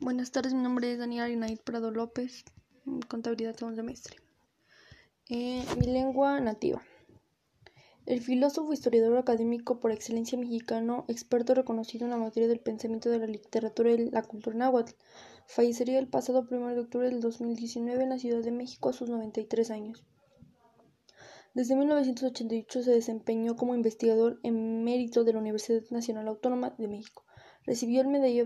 Buenas tardes, mi nombre es Daniela Inaid Prado López, contabilidad segundo semestre. Eh, mi lengua nativa. El filósofo, historiador académico por excelencia mexicano, experto reconocido en la materia del pensamiento de la literatura y la cultura náhuatl, fallecería el pasado 1 de octubre del 2019 en la Ciudad de México a sus 93 años. Desde 1988 se desempeñó como investigador en mérito de la Universidad Nacional Autónoma de México. Recibió el medalla,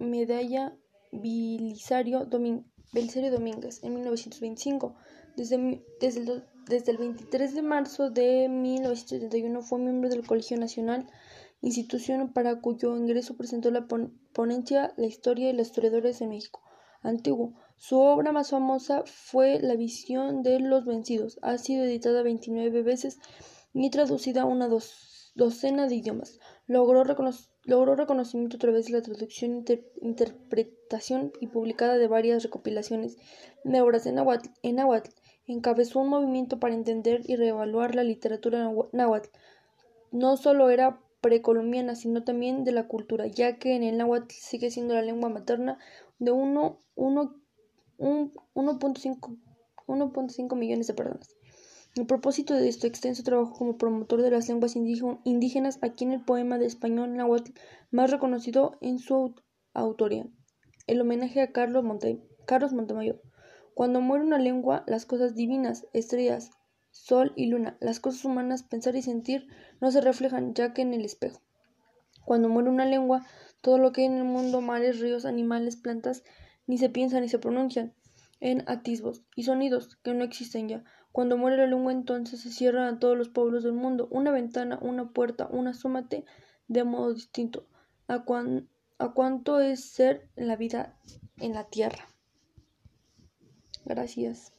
medalla Belisario, Domínguez en 1925. Desde, desde, el, desde el 23 de marzo de 1971 fue miembro del Colegio Nacional, institución para cuyo ingreso presentó la ponencia La historia y los historiadores de México antiguo. Su obra más famosa fue La visión de los vencidos. Ha sido editada 29 veces y traducida una docena de idiomas. Logró Logró reconocimiento a través de la traducción, interpretación y publicada de varias recopilaciones de obras en náhuatl. Encabezó un movimiento para entender y reevaluar la literatura náhuatl. No solo era precolombiana, sino también de la cultura, ya que en el náhuatl sigue siendo la lengua materna de 1.5 millones de personas. A propósito de este extenso trabajo como promotor de las lenguas indígenas, aquí en el poema de español náhuatl más reconocido en su autoría, el homenaje a Carlos, Carlos Montemayor. Cuando muere una lengua, las cosas divinas, estrellas, sol y luna, las cosas humanas, pensar y sentir, no se reflejan ya que en el espejo. Cuando muere una lengua, todo lo que hay en el mundo, mares, ríos, animales, plantas, ni se piensan ni se pronuncian en atisbos y sonidos que no existen ya. Cuando muere la lengua entonces se cierran a todos los pueblos del mundo una ventana, una puerta, una súmate de modo distinto a, a cuánto es ser la vida en la tierra. Gracias.